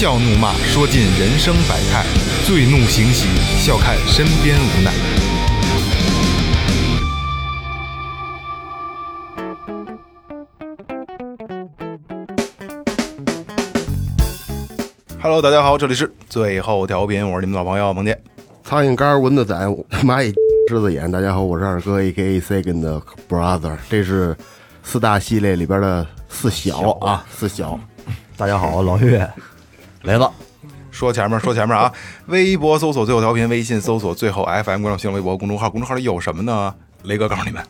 笑怒骂，说尽人生百态；醉怒行喜，笑看身边无奈。Hello，大家好，这里是最后调频，我是你们老朋友萌姐。苍蝇干、蚊子仔、蚂蚁、狮子眼。大家好，我是二哥，A.K.A. Second Brother。这是四大系列里边的四小啊，四小。大家好，老岳来了。说前面，说前面啊！微博搜索最后调频，微信搜索最后 FM，关注新浪微博公众号。公众号里有什么呢？雷哥告诉你们，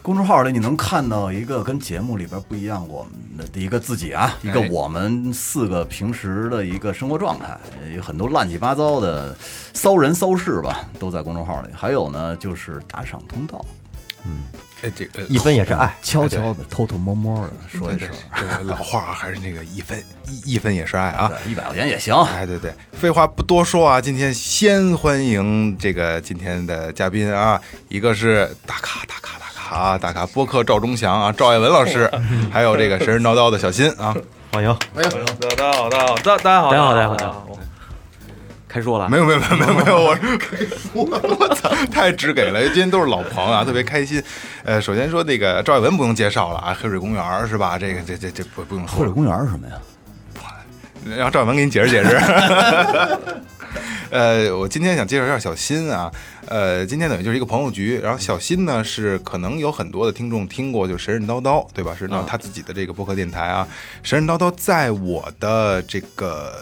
公众号里你能看到一个跟节目里边不一样我们的一个自己啊，一个哎我们四个平时的一个生活状态，有很多乱七八糟的骚人骚事吧，都在公众号里。还有呢，就是打赏通道，哎，这个一分也是爱，悄悄的、偷偷摸摸的说一声，这个老话还是那个一分一一分也是爱啊！一百块钱也行。哎，对对，废话不多说啊，今天先欢迎这个今天的嘉宾啊，一个是大咖大咖大咖啊，大咖播客赵忠祥啊，赵爱文老师，还有这个神神叨叨的小新啊，欢迎。大家好，大家好，大大家好，大家好大家好大家好。开说了，没有没有没有没有没有，我我我操，太直给了，今天都是老朋友啊，特别开心。呃，首先说那个赵爱文不用介绍了啊，黑水公园是吧？这个这这这不不用说，黑水公园是什么呀？让赵爱文给你解释解释。呃，我今天想介绍一下小新啊，呃，今天等于就是一个朋友局，然后小新呢是可能有很多的听众听过，就神神叨叨，对吧？是那他自己的这个播客电台啊，神神叨叨在我的这个。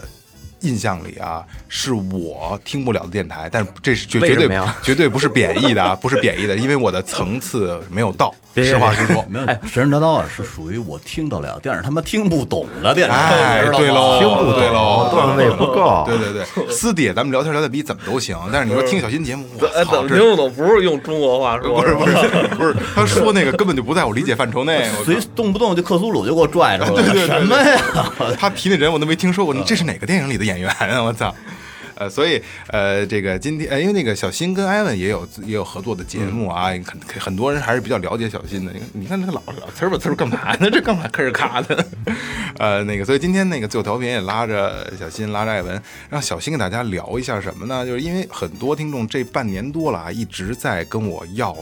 印象里啊，是我听不了的电台，但是这是绝绝对绝对不是贬义的啊，不是贬义的，因为我的层次没有到，实话实说。没有，神神叨叨啊，是属于我听得了，但是他妈听不懂的电影，哎，对喽，听不懂对喽，段位不够对对对，私底下咱们聊天聊的比怎么都行，但是你说听小新节目，我哎，怎操，么听不懂？不是用中国话说，不是不是不是，他说那个根本就不在我理解范畴内。我随动不动就克苏鲁就给我拽着了，对对对什么呀？他提那人我都没听说过，你这是哪个电影里的演员啊？我操！呃，所以呃，这个今天呃，因为那个小新跟艾文也有也有合作的节目啊，很很多人还是比较了解小新的。你看，你看这老老呲儿吧呲儿干嘛呢？这干嘛吭儿咔的？呃，那个，所以今天那个最后调频也拉着小新，拉着艾文，让小新跟大家聊一下什么呢？就是因为很多听众这半年多了啊，一直在跟我要。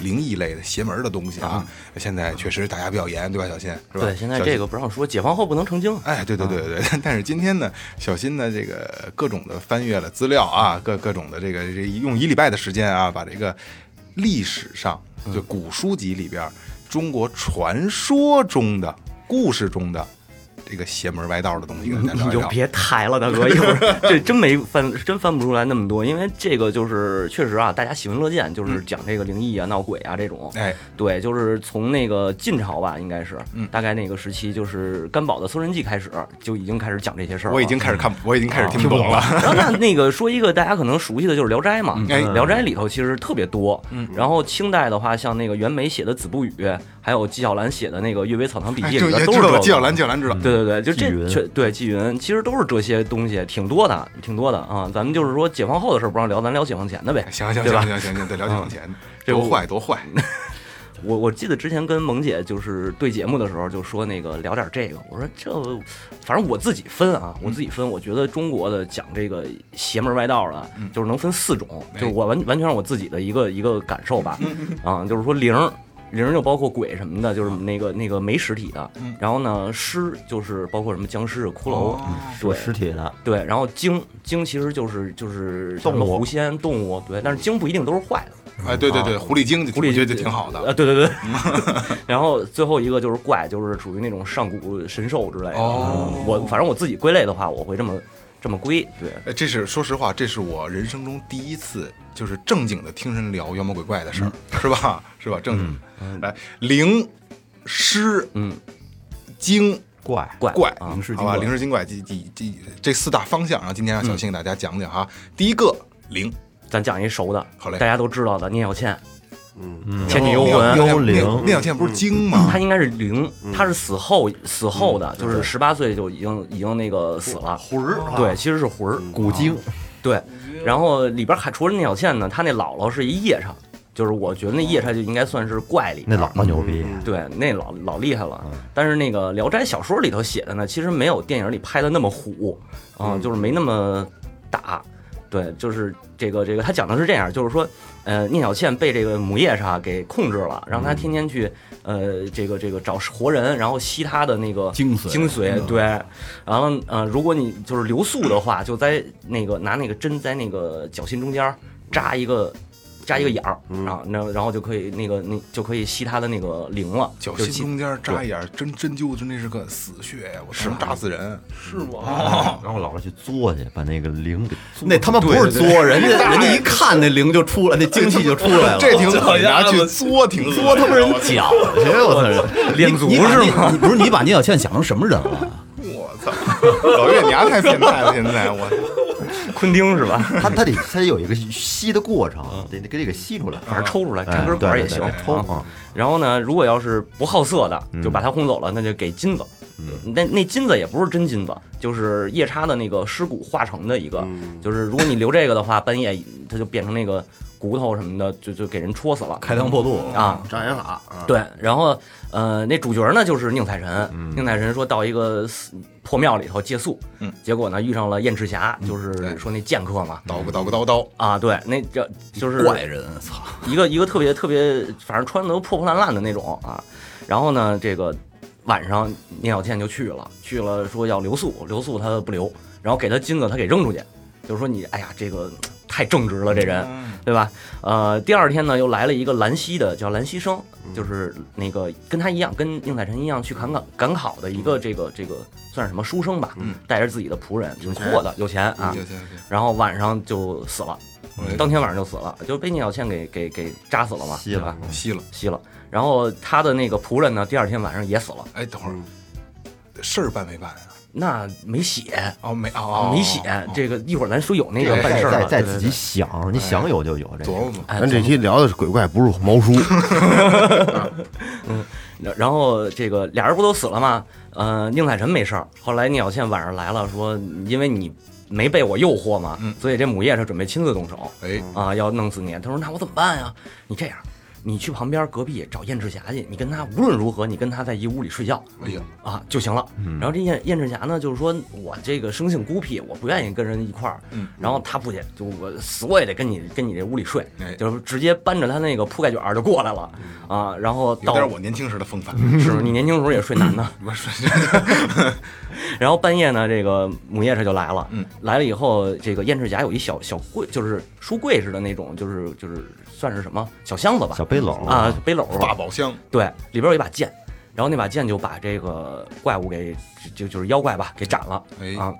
灵异类的邪门的东西啊，现在确实打压比较严，对吧？小新是吧？对，现在这个不让说，解放后不能成精。哎，对对对对对，但是今天呢，小新呢，这个各种的翻阅了资料啊，各各种的这个这用一礼拜的时间啊，把这个历史上就古书籍里边中国传说中的故事中的这个邪门歪道的东西跟大家聊一聊。你就别抬了，大哥，一会儿 这真没翻，真翻不出来那么多，因为这个就是确实啊，大家喜闻乐见，就是讲这个灵异啊、闹鬼啊这种。哎，对，就是从那个晋朝吧，应该是，嗯大概那个时期，就是甘宝的《搜神记》开始，就已经开始讲这些事儿。我已经开始看，我已经开始听不懂了。然后那那个说一个大家可能熟悉的就是《聊斋》嘛，哎聊斋》里头其实特别多。嗯，然后清代的话，像那个袁枚写的《子不语》，还有纪晓岚写的那个《阅微草堂笔哎，记》这里边都是纪晓岚，纪晓岚知道。对对对，就这纪云这对纪云，其实都是这些东西，挺多的，挺多的啊。咱们就是说解放后的事不让聊，咱聊解放前的呗。行行 行行行行，得聊解放前，这多坏 多坏。我我记得之前跟萌姐就是对节目的时候，就说那个聊点这个，我说这反正我自己分啊，我自己分，我觉得中国的讲这个邪门歪道的，就是能分四种，就是我完完全是我自己的一个一个感受吧，啊，就是说灵。灵就包括鬼什么的，就是那个那个没实体的，然后呢尸就是包括什么僵尸、骷髅，对实体的，对，然后精精其实就是就是动物狐仙动物，对，但是精不一定都是坏的，哎，对对对，狐狸精，狐狸精就挺好的。啊，对对对。然后最后一个就是怪，就是属于那种上古神兽之类的。我反正我自己归类的话，我会这么这么归。对，哎，这是说实话，这是我人生中第一次，就是正经的听人聊妖魔鬼怪的事儿，是吧？是吧？正经的。来，灵、师、嗯，精、怪怪怪，啊好吧？灵师精怪灵尸精怪，这这这这四大方向，然后今天让小新给大家讲讲哈。第一个灵，咱讲一熟的，好嘞大家都知道的聂小倩，嗯，倩女幽魂，幽灵。聂小倩不是精吗？他应该是灵，他是死后死后的，就是对。十八岁就已经已经那个死了。魂儿啊对，其实是魂儿，古精，对，然后里边还除了聂小倩呢，她那姥姥是一夜叉，就是我觉得那夜叉就应该算是怪里那姥姥牛逼，对，那老老厉害了。但是那个《聊斋》小说里头写的呢，其实没有电影里拍的那么虎啊、就是没那么打。对，就是这个这个，他讲的是这样，就是说，呃，聂小倩被这个母夜叉给控制了，让她天天去，呃，这个这个找活人，然后吸他的那个精髓精髓，对。然后呃，如果你就是留宿的话，就在那个拿那个针在那个脚心中间扎一个扎一个眼儿啊，那然后就可以那个那就可以吸他的那个灵了，脚就是吸心中间扎一眼，针针灸，真那是个死穴呀！我是扎死人。是吗？然后姥姥去作去，把那个灵给那他妈不是作，人家人家一看那灵就出来，那精气就出来了。这挺狠，拿去作挺作他妈人脚 去，我操！练足你把是吗？你不是你把聂小倩想成什么人了？我操！老岳，你丫太变态了！现在我昆汀是吧？他他得他得有一个吸的过程，得得给这个吸出来，反正抽出来，哎插根管也行。抽然后呢，如果要是不好色的，就把他轰走了，那就给金子。那那金子也不是真金子，就是夜叉的那个尸骨化成的一个。就是如果你留这个的话，半夜它就变成那个骨头什么的，就就给人戳死了。开膛破肚啊！障眼法啊，对，然后呃，那主角呢就是宁采臣。宁采臣说到一个寺破庙里头借宿，嗯，结果呢遇上了燕赤霞，就是说那剑客嘛。叨个叨个叨叨，啊，对，那叫就是怪人，操！一个一个特别特别，反正穿的都破破烂烂的那种啊。然后呢，这个晚上聂小倩就去了，去了说要留宿，留宿他不留，然后给他金子他给扔出去，就是说你哎呀这个太正直了这人，对吧？呃，第二天呢又来了一个兰溪的叫兰溪生，就是那个跟他一样，跟宁采臣一样去赶考赶考的一个这个这个算是什么书生吧，带着自己的仆人，挺阔的，有钱啊。然后晚上就死了，哎当天晚上就死了，就被聂小倩给给给扎死了嘛，吸了？吸了。吸了。然后他的那个仆人呢，第二天晚上也死了，哎，等会儿事儿办没办啊？那没写，哦，没哦，没写。这个一会儿咱说有那个对办事儿了，再再自己想，你想有就有这个。琢磨琢磨。哎咱这期聊的是鬼怪，不是毛书。然后这个俩人不都死了吗？呃，宁采臣没事儿。后来聂小倩晚上来了，说因为你没被我诱惑嘛，嗯所以这母夜叉准备亲自动手哎，啊，要弄死你。他说那我怎么办呀？你这样，你去旁边隔壁找燕赤霞去，你跟他无论如何，你跟他在一屋里睡觉。哎呀，啊就行了。然后这燕燕赤霞呢，就是说我这个生性孤僻，我不愿意跟人一块儿。嗯然后他不去，就我死我也得跟你跟你这屋里睡，哎就是直接搬着他那个铺盖卷儿就过来了啊。然后有到点我年轻时的风范。是你年轻时候也睡男的，我说，然后半夜呢，这个母夜叉就来了。嗯，来了以后，这个燕赤霞有一小小柜，就是书柜似的那种，就是就是算是什么小箱子吧，小背篓啊，背篓大宝箱，对，里边有一把剑，然后那把剑就把这个怪物给就就是妖怪吧给斩了哎，啊。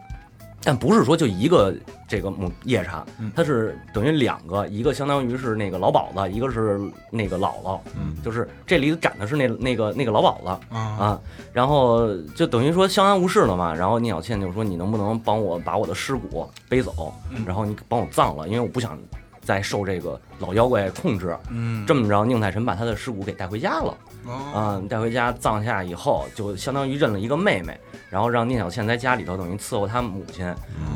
但不是说就一个这个母夜叉嗯，它是等于两个，一个相当于是那个老鸨子，一个是那个姥姥，嗯。就是这里展的是那那个那个老鸨子啊，啊，然后就等于说相安无事了嘛。然后聂小倩就说你能不能帮我把我的尸骨背走，嗯。然后你帮我葬了，因为我不想再受这个老妖怪控制。嗯，这么着，宁采臣把他的尸骨给带回家了。哦，啊，带回家葬下以后，就相当于认了一个妹妹，然后让聂小倩在家里头等于伺候她母亲，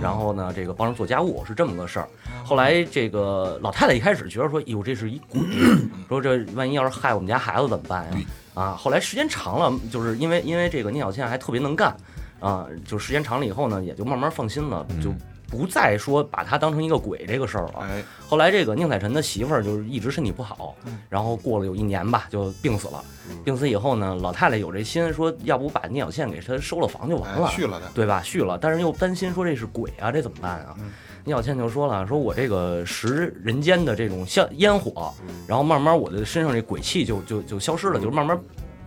然后呢，这个帮着做家务是这么个事儿。后来这个老太太一开始觉得说，哟，这是一鬼，说这万一要是害我们家孩子怎么办呀？啊，后来时间长了，就是因为因为这个聂小倩还特别能干，啊，就时间长了以后呢，也就慢慢放心了，就不再说把他当成一个鬼这个事儿了。哎，后来这个宁采臣的媳妇儿就是一直身体不好，然后过了有一年吧，就病死了。病死以后呢，老太太有这心说，要不把聂小倩给她收了房就完了，哎续了的，对吧？续了，但是又担心说这是鬼啊，这怎么办啊？聂小倩就说了，说我这个食人间的这种香烟火，然后慢慢我的身上这鬼气就就就消失了，就慢慢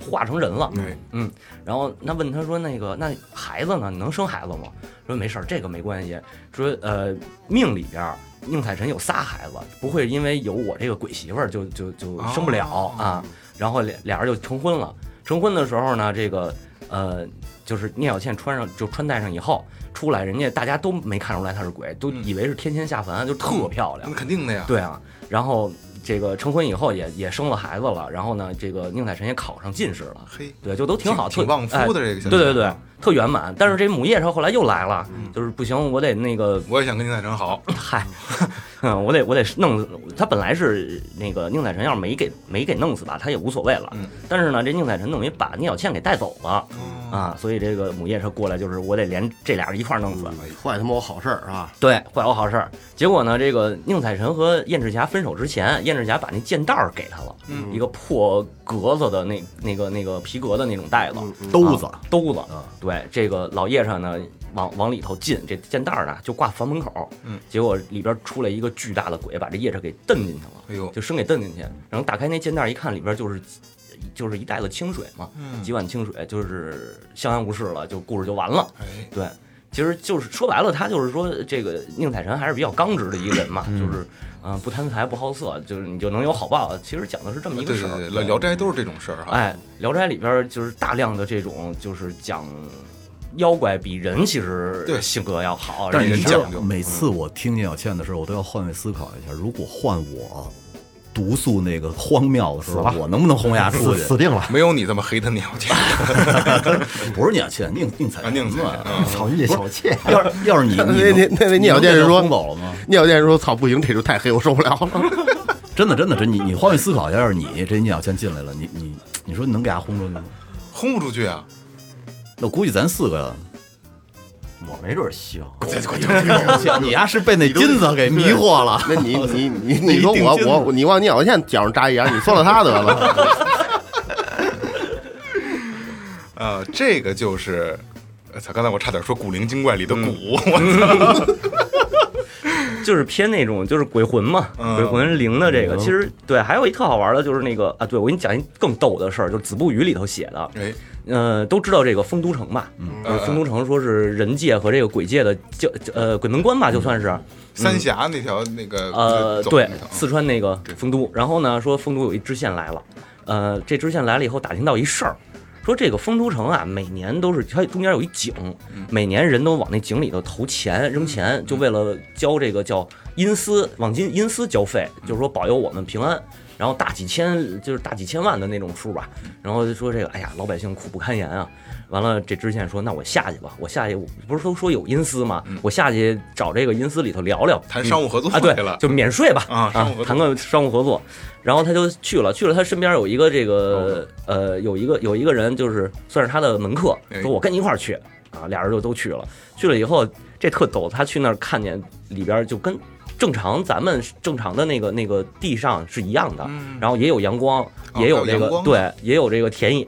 化成人了。嗯，然后那问他说：“那个，那孩子呢？你能生孩子吗？”说没事儿，这个没关系。说呃，命里边儿宁采臣有仨孩子，不会因为有我这个鬼媳妇儿就就就生不了、哦啊。然后俩俩人就成婚了。成婚的时候呢，这个呃，就是聂小倩穿上就穿戴上以后出来，人家大家都没看出来她是鬼，都以为是天仙下凡，就特漂亮那。肯定的呀，对啊，然后这个成婚以后也也生了孩子了，然后呢，这个宁采臣也考上进士了，嘿，对，就都挺好，特挺旺夫哎的这个小对对对，特圆满。但是这母夜叉后来又来了，就是不行，我得那个我也想跟宁采臣好，嗨，嗯，我得我得弄死他。本来是那个宁采臣要是没给没给弄死吧，他也无所谓了。嗯。但是呢，这宁采臣等于把聂小倩给带走了、啊，所以这个母夜叉过来就是我得连这俩人一块儿弄死。坏他妈我好事儿啊！对，坏我好事儿。结果呢，这个宁采臣和燕赤霞分手之前，燕赤霞把那剑袋儿给他了，一个破格子的那那个那个皮革的那种袋子，兜子啊兜子。对，这个老夜叉呢，往往里头进，这剑袋儿呢就挂房门口。嗯，结果里边出来一个巨大的鬼，把这夜叉给蹬进去了。哎呦就生给蹬进去，然后打开那剑袋儿一看，里边就是。就是一袋子清水嘛，嗯几碗清水，就是相安无事了，就故事就完了。哎，对，其实就是说白了，他就是说这个宁采臣还是比较刚直的一个人嘛，就是嗯、呃不贪财不好色，就是你就能有好报。其实讲的是这么一个事儿。对对对，聊聊斋都是这种事儿哈。哎，《聊斋》里边就是大量的这种，就是讲妖怪比人其实对性格要好，但是你知道人讲究，每次我听聂小倩的时候，我都要换位思考一下，如果换我毒素那个荒谬的时候，我能不能轰牙出去死？定了！没有你这么黑的鸟去 不是聂小倩，宁宁采啊，宁采臣嘛。啊，操聂小倩，要是要是你，那你那那那聂小倩是说轰走了吗？聂小倩说：“操，不行，这就太黑，我受不了了。真的真的真，你你换位思考一下，要是你这聂小倩进来了，你你你说你能给她轰出去吗？轰不出去啊！那我估计咱四个，我没准行。你丫是被那金子给迷惑了。那你你你你说我我你往聂小倩脚上扎一眼，你算了他得了。啊，这个就是，呃操！刚才我差点说古灵精怪里的古，我操！就是偏那种就是鬼魂嘛，嗯。鬼魂灵的这个。其实对，还有一特好玩的就是那个啊，对我给你讲一更逗的事儿，就是《子不语》里头写的。哎，呃，都知道这个丰都城吧？嗯，丰都城说是人界和这个鬼界的交呃鬼门关吧，就算是。三峡那条那个呃，对四川那个丰都，然后呢，说丰都有一知县来了，呃，这知县来了以后打听到一事儿，说这个丰都城啊，每年都是它中间有一井，每年人都往那井里头投钱扔钱，就为了交这个叫阴司往金阴司交费，就是说保佑我们平安。然后大几千就是大几千万的那种数吧，然后就说这个，哎呀，老百姓苦不堪言啊。完了，这知县说：“那我下去吧，我下去，我不是都说有阴司吗？我下去找这个阴司里头聊聊，谈商务合作啊，对了，就免税吧啊商务合作谈个商务合作。然后他就去了，去了，他身边有一个这个呃，有一个有一个人，就是算是他的门客，哎说我跟你一块儿去啊，俩人就都去了。去了以后，这特逗，他去那儿看见里边就跟正常咱们正常的那个那个地上是一样的，然后也有阳光，哦也有这个、对，也有这个田野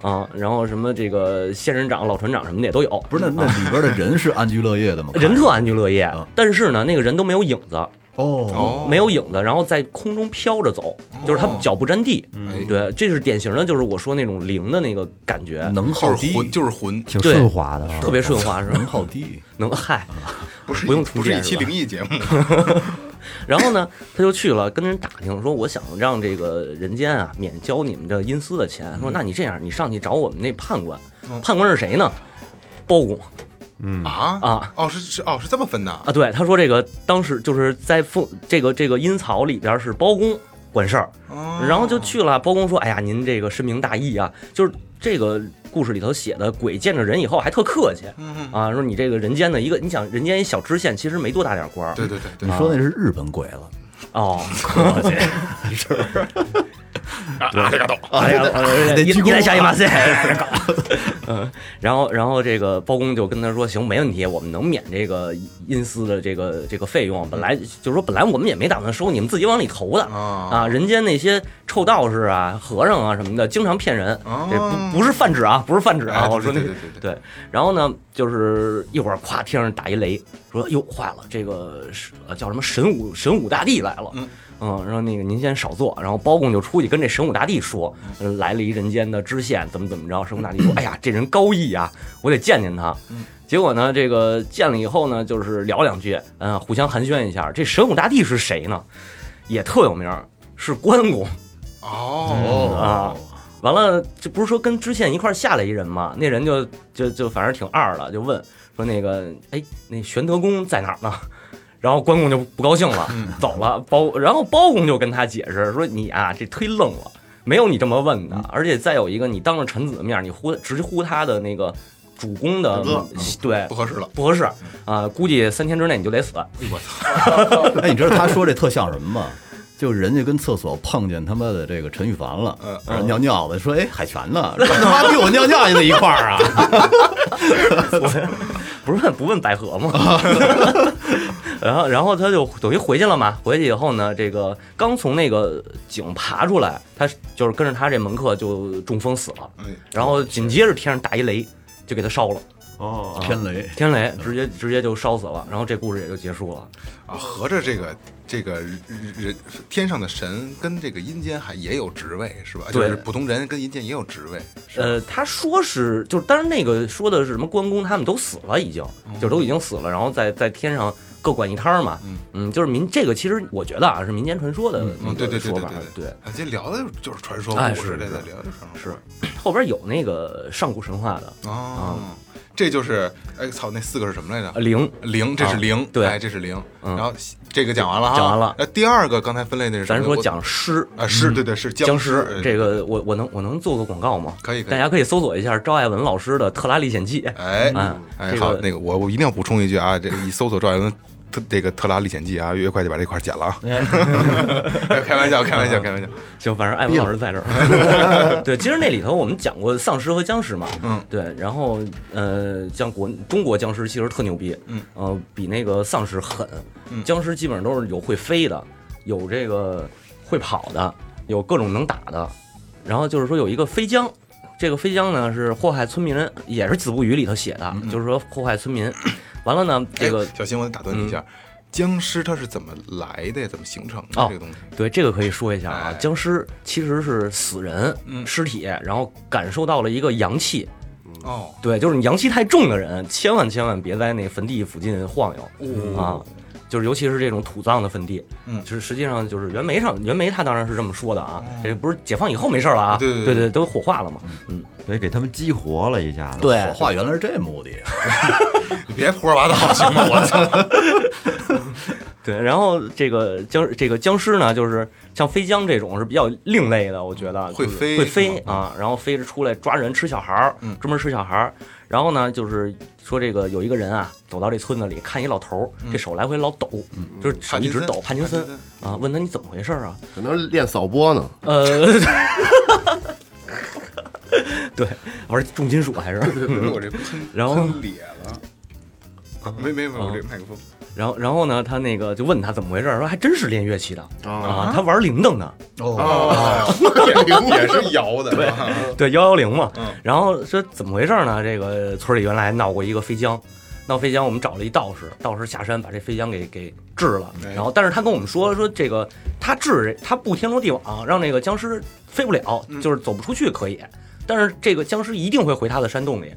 啊，然后什么这个仙人掌、老船长什么的也都有，不是那那里边的人是安居乐业的吗？人特安居乐业啊，但是呢，那个人都没有影子。哦，哦，没有影子，然后在空中飘着走，就是他脚不沾地。哎。对，这是典型的，就是我说那种灵的那个感觉，能耗低，就是魂，挺顺滑的啊。特别顺滑，是吧？能？耗低。能嗨，不是不用不是一期灵异节目，然后呢，他就去了，跟人打听说，我想让这个人间啊免交你们的阴司的钱。说那你这样，你上去找我们那判官，判官是谁呢？包公啊？啊。哦是是哦是这么分的。啊，对，他说这个当时就是在凤这个这个阴曹里边是包公管事儿，哦。然后就去了。包公说：“哎呀，您这个深明大义啊，就是这个故事里头写的，鬼见着人以后还特客气嗯啊，说你这个人间的一个，你想人间一小知县，其实没多大点官儿，对对对对。你说那是日本鬼了，哦，客气。啊这个懂哎呀，一一来下一马赛，嗯，然后然后这个包公就跟他说，行，没问题，我们能免这个阴司的这个这个费用。本来就是说，本来我们也没打算收，你们自己往里投的啊啊。人间那些臭道士啊、和尚啊什么的，经常骗人，哦这不不是泛指啊，不是泛指啊。哎我说那个对然后呢，就是一会儿咵天上打一雷，说哟坏了，这个是呃叫什么神武神武大帝来了。嗯嗯，然后那个您先少坐，然后包公就出去跟这神武大帝说，呃来了一人间的知县，怎么怎么着。神武大帝说，哎呀，这人高义啊，我得见见他。结果呢，这个见了以后呢，就是聊两句，嗯、互相寒暄一下。这神武大帝是谁呢？也特有名儿，是关公。哦啊。完了，这不是说跟知县一块儿下来一人吗？那人就就就反正挺二的，就问说那个，哎，那玄德公在哪儿呢？然后关公就不高兴了，走了。包然后包公就跟他解释说：“你啊，这忒愣了，没有你这么问的。而且再有一个，你当着臣子的面，你呼直呼他的那个主公的对不合适了。不合适啊、估计三天之内你就得死。我操 哎，你知道他说这特像什么吗？就人家跟厕所碰见他妈的这个陈羽凡了，嗯呃尿尿的，说哎海泉呢？他妈逼我尿尿也在一块儿啊！不是问不问百合吗？然后然后他就等于回去了嘛。回去以后呢，这个刚从那个井爬出来，他就是跟着他这门客就中风死了。哎然后紧接着天上打一雷，就给他烧了，哦，天雷，天雷直接直接就烧死了。然后这故事也就结束了。啊，合着这个这个人人天上的神跟这个阴间还也有职位是吧？就对是普通人跟阴间也有职位。呃，他说是就是，当然那个说的是什么关公他们都死了，已经就都已经死了，然后在在天上各管一摊嘛。嗯就是民这个其实我觉得啊是民间传说的嗯，对对说法对对，对。啊，这聊的就是传说故事，这个是聊的就是传说是后边有那个上古神话的哦，这就是哎操，那四个是什么来着呃？灵，零，这是啊零，对哎，这是零。嗯然后这个讲完了哈，讲完了那第二个刚才分类那是咱说讲尸啊，是对对是僵尸尸，这个我我能我能做个广告吗？可以大家可以搜索一下赵爱文老师的《特拉历险记》。哎嗯哎，好，那个我我一定要补充一句啊，这个一搜索赵爱文特这个《特拉历险记》啊，越快就把这块儿剪了啊，开玩笑，开玩笑，开玩笑。行，反正艾文老师在这儿。对，其实那里头我们讲过丧尸和僵尸嘛。嗯，对，然后呃，像国中国僵尸其实特牛逼，嗯，呃，比那个丧尸狠。嗯僵尸基本上都是有会飞的，有这个会跑的，有各种能打的。然后就是说有一个飞僵，这个飞僵呢是祸害村民，也是《子不语》里头写的，就是说祸害村民。完了呢，这个小新，我打断你一下，僵尸它是怎么来的呀？怎么形成的哦这个东西？对，这个可以说一下啊哎。僵尸其实是死人嗯尸体，然后感受到了一个阳气。哦，对，就是你阳气太重的人，千万千万别在那坟地附近晃悠啊。就是尤其是这种土葬的坟地，嗯就是实际上就是袁枚上袁枚他当然是这么说的啊，这不是解放以后没事了啊，对对对对对，都火化了嘛，嗯，所以给他们激活了一下子。对火化原来是这目的，你别胡说八道行吗？我操！对，然后这个僵这个僵尸呢，就是像飞僵这种是比较另类的，我觉得会飞会飞啊，然后飞着出来抓人吃小孩儿，嗯专门吃小孩儿。然后呢，就是说这个有一个人啊，走到这村子里，看一老头儿，这手来回老抖，就是手一直抖，帕金森森啊，问他你怎么回事啊？可能练扫波呢。呃，对，玩重金属还是？我这喷然后喷咧了。没没没，我这麦克风然后然后呢，他那个就问他怎么回事儿，说还真是练乐器的啊，啊，他玩铃铛的，哦，也也是摇的，对，对幺幺零嘛。嗯然后说怎么回事呢？这个村里原来闹过一个飞僵，闹飞僵，我们找了一道士，道士下山把这飞僵给给治了。哎然后，但是他跟我们说说这个他治他不天罗地网，让那个僵尸飞不了，嗯就是走不出去可以，但是这个僵尸一定会回他的山洞里。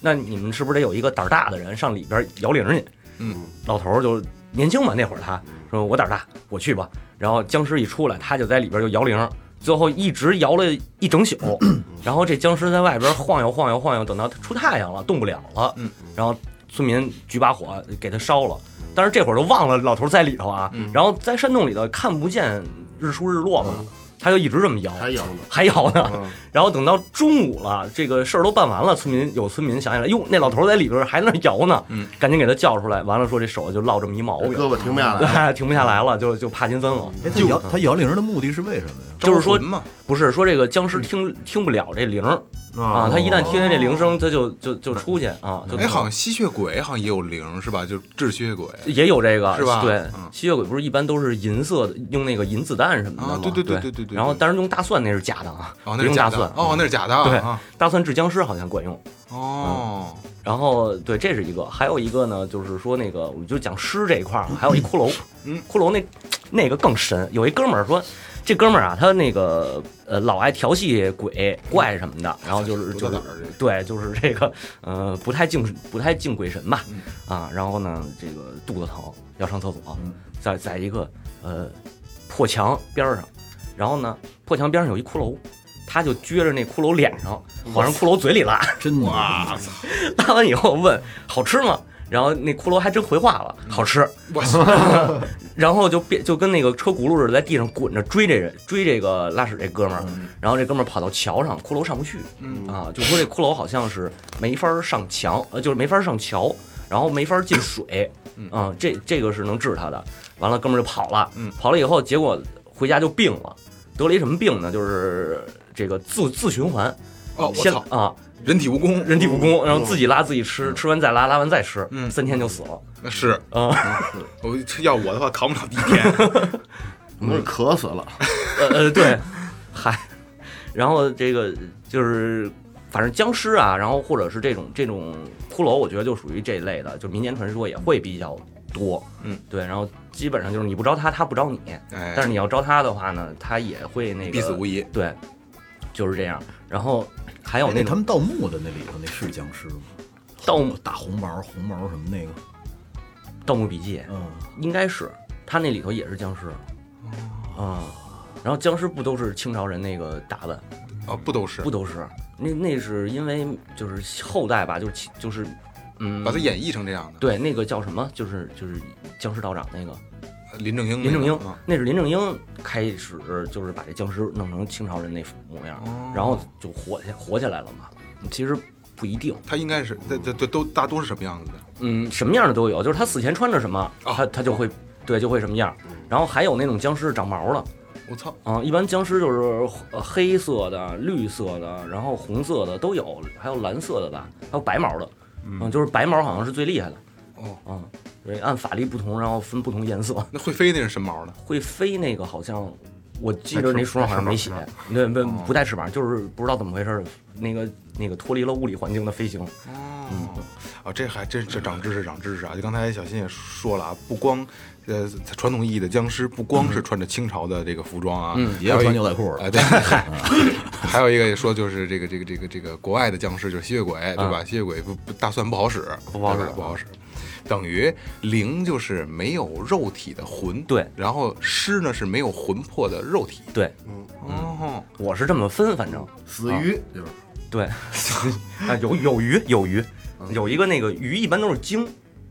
那你们是不是得有一个胆儿大的人上里边摇铃去？嗯，老头儿就年轻嘛，那会儿他说我胆儿大，我去吧。然后僵尸一出来，他就在里边就摇铃，最后一直摇了一整宿。然后这僵尸在外边晃悠晃悠晃悠，等到他出太阳了，动不了了。嗯，然后村民举把火给他烧了。但是这会儿都忘了老头在里头啊。嗯然后在山洞里头看不见日出日落嘛，他就一直这么摇，还摇呢。还摇呢。嗯然后等到中午了，这个事儿都办完了，村民有村民想起来，哟，那老头在里边还在那摇呢，嗯，赶紧给他叫出来。完了说这手就落这么一毛病，胳膊停不下来，对，停不下来了，就就帕金森了。哎他摇他摇铃的目的是为什么呀？就是说嘛，不是说这个僵尸听听不了这铃儿啊，他一旦听见这铃声，他就就就出去啊，就哎，好像吸血鬼好像也有铃是吧？就治吸血鬼。也有这个是吧？对嗯，吸血鬼不是一般都是银色的，用那个银子弹什么的吗？啊对对对对对对对然后但是用大蒜那是假的啊，哦，那是假蒜。哦，那是假的啊对啊。大蒜治僵尸好像管用。哦，然后对，这是一个，还有一个呢，就是说那个，我们就讲尸这一块儿，还有一骷髅，嗯，骷髅那那个更神。有一哥们儿说，这哥们儿啊，他那个呃老爱调戏鬼怪什么的，然后就是就是对，就是这个呃不太敬不太敬鬼神吧，嗯啊，然后呢这个肚子疼要上厕所嗯，在在一个呃破墙边儿上，然后呢破墙边上有一骷髅。他就撅着那骷髅脸上，往人骷髅嘴里拉，真的！拉完以后问好吃吗？然后那骷髅还真回话了，好吃。然后就变就跟那个车轱辘似的，在地上滚着追这人，追这个拉屎这哥们儿。然后这哥们儿跑到桥上，骷髅上不去。啊，就说这骷髅好像是没法上墙，呃，就是没法上桥，然后没法进水。啊，这这个是能治他的。完了，哥们儿就跑了。跑了以后，结果回家就病了，得了一什么病呢？就是这个自自循环。哦，我先操，啊，人体蜈蚣，人体蜈蚣，然后自己拉自己吃，吃完再拉，拉完再吃，嗯三天就死了。那是啊，我要我的话扛不了第一天。我们是渴死了。呃呃，对，嗨，然后这个就是，反正僵尸啊，然后或者是这种这种骷髅，我觉得就属于这一类的，就民间传说也会比较多。嗯，对，然后基本上就是你不招他，他不招你，哎，但是你要招他的话呢，他也会那个必死无疑。对，就是这样。然后还有那哎他们盗墓的那里头那是僵尸吗？盗墓大红毛、红毛什么那个，《盗墓笔记》，嗯，应该是他那里头也是僵尸。啊、然后僵尸不都是清朝人那个打扮？啊，不都是不都是？那那是因为就是后代吧，就是就是，嗯，把它演绎成这样的？对那个叫什么？就是就是僵尸道长那个林正英，林正英啊，那是林正英开始就是把这僵尸弄成清朝人那模样，哦然后就火起火起来了嘛。其实不一定，他应该是，这这这都大多是什么样子的？嗯，什么样的都有，就是他死前穿着什么，哦他他就会对就会什么样。然后还有那种僵尸长毛的，我操，啊，一般僵尸就是呃黑色的、绿色的，然后红色的都有，还有蓝色的吧，还有白毛的，嗯，就是白毛好像是最厉害的。哦，啊，对，按法力不同，然后分不同颜色。那会飞那是什么毛的？会飞那个好像，我记得那书上好像没写，那不不带翅膀，就是不知道怎么回事，那个那个脱离了物理环境的飞行。嗯，哦，这还真是长知识，长知识啊！就刚才小新也说了啊，不光呃传统意义的僵尸，不光是穿着清朝的这个服装啊，嗯也要穿牛仔裤的。啊，对，嗨，还有一个也说就是这个这个这个这个国外的僵尸就是吸血鬼，对吧？吸血鬼不不大蒜不好使，不好使不好使。等于灵就是没有肉体的魂，对，然后尸呢是没有魂魄的肉体，对，哦，我是这么分，反正。死鱼就是。对，啊有有鱼有鱼，有一个那个鱼一般都是鲸，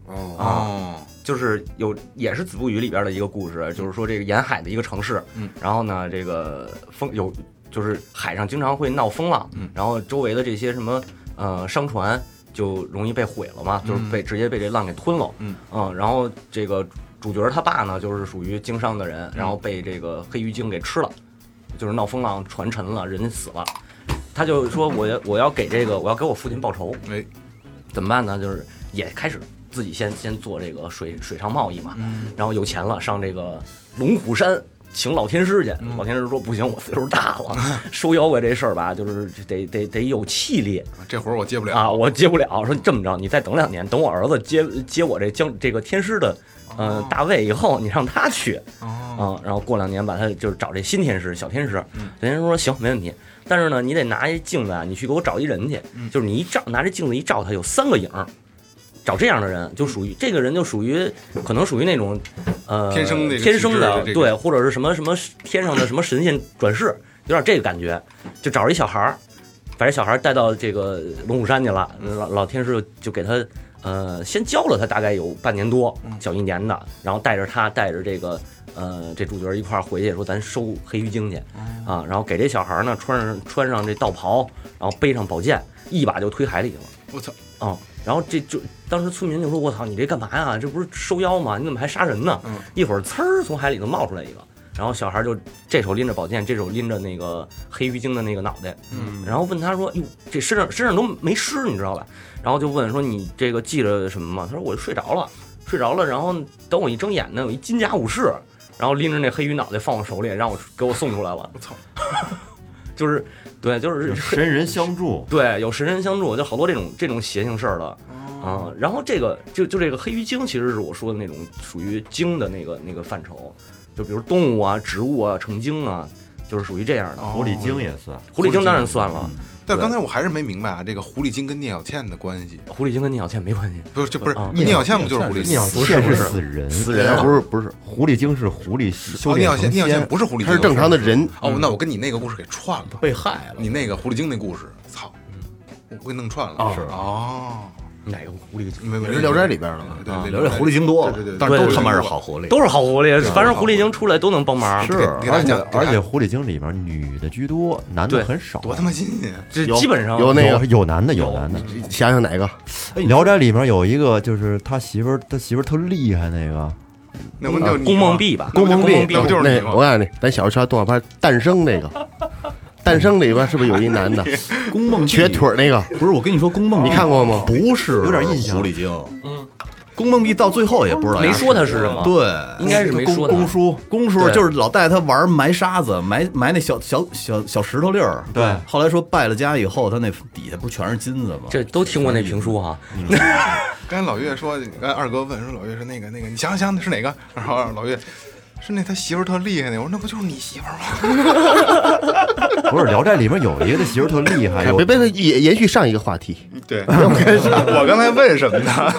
哦，哦，就是有也是《子不语》里边的一个故事，就是说这个沿海的一个城市，嗯，然后呢，这个风有就是海上经常会闹风浪，嗯，然后周围的这些什么呃商船就容易被毁了嘛，就是被直接被这浪给吞了，嗯。然后这个主角他爸呢就是属于经商的人，然后被这个黑鱼精给吃了，就是闹风浪船沉了，人家死了，他就说我要我要给这个我要给我父亲报仇，哎，怎么办呢？就是也开始自己先先做这个水水上贸易嘛，然后有钱了，上这个龙虎山请老天师去。老天师说不行，我岁数大了，收妖怪这事儿吧，就是得得得有气力。这活儿我接不了。啊，我接不了。说这么着，你再等两年，等我儿子接接我这将这个天师的。呃，大位以后你让他去。啊，然后过两年把他就是找这新天师小天师，小天师说行没问题，但是呢，你得拿一镜子啊，你去给我找一人去，就是你一照拿这镜子一照，他有三个影儿，找这样的人就属于这个人就属于可能属于那种呃天生的天生的对，或者是什么什么天上的什么神仙转世，有点这个感觉，就找着一小孩儿，把这小孩儿带到这个龙虎山去了，老老天师就就给他呃先教了他大概有半年多，小一年的，然后带着他带着这个呃这主角一块儿回去说咱收黑鱼精去啊，然后给这小孩儿呢穿上穿上这道袍，然后背上宝剑，一把就推海里去了。我操，啊、然后这就当时村民就说：“我操，你这干嘛呀？这不是收妖吗？你怎么还杀人呢？”嗯一会儿呲儿从海里头冒出来一个，然后小孩就这手拎着宝剑，这手拎着那个黑鱼精的那个脑袋，嗯，然后问他说：“哟，这身上身上都没湿，你知道吧？”然后就问说：“你这个记着什么吗？”他说：“我就睡着了，睡着了。然后等我一睁眼呢，有一金甲武士，然后拎着那黑鱼脑袋放我手里，让我给我送出来了。我操，就是对，就是神人相助，对，有神人相助，就好多这种这种邪性事儿的啊。然后这个就就这个黑鱼精，其实是我说的那种属于精的那个那个范畴，就比如动物啊、植物啊、成精啊，就是属于这样的。狐狸精也算。狐狸精当然算了，但刚才我还是没明白啊，这个狐狸精跟聂小倩的关系，狐狸精跟聂小倩没关系。不是这不是啊。聂小倩不就是狐狸？精？不是是死人，死人。啊不是不是，狐狸精是狐狸修炼，聂小倩聂小倩，不是狐狸精，她是正常的人，哦，那我跟你那个故事给串了，被害了。你那个狐狸精那故事，操，我给弄串了，哦是。哦，哪个狐狸精？没没聊斋》里边的嘛。对对，聊斋狐狸精多了对对对，但是都他妈是好狐狸，都是好狐狸，凡是狐狸精出来都能帮忙。是，给给大而且而且狐狸精里边女的居多，男的很少。多他妈新鲜！这基本上有那个有有男的有男的，想想哪个？《聊斋》里面有一个就是他媳妇儿，他媳妇儿特厉害那个，那不就是你宫梦碧吧？那不就梦宫那不就是那我告诉你，咱小时候看动画片《诞生》那个，《诞生》里边是不是有一男的？宫梦碧。瘸腿儿那个？不是我跟你说，宫梦碧你看过吗？不是，有点印象。狐狸精，嗯，宫梦碧到最后也不知道没说他是什么，对，应该是没公说他公叔，公叔就是老带他玩埋沙子，埋埋那小小小小石头粒儿。对。后来说败了家以后，他那底下不是全是金子吗？这都听过那评书哈。刚才老岳说，刚才二哥问说老岳说那个那个，你想想想是哪个？然后老岳是那他媳妇儿特厉害那，我说那不就是你媳妇儿吗？不是《聊斋》里面有一个他媳妇儿特厉害，别别，延延续上一个话题，对，我刚才问什么呢？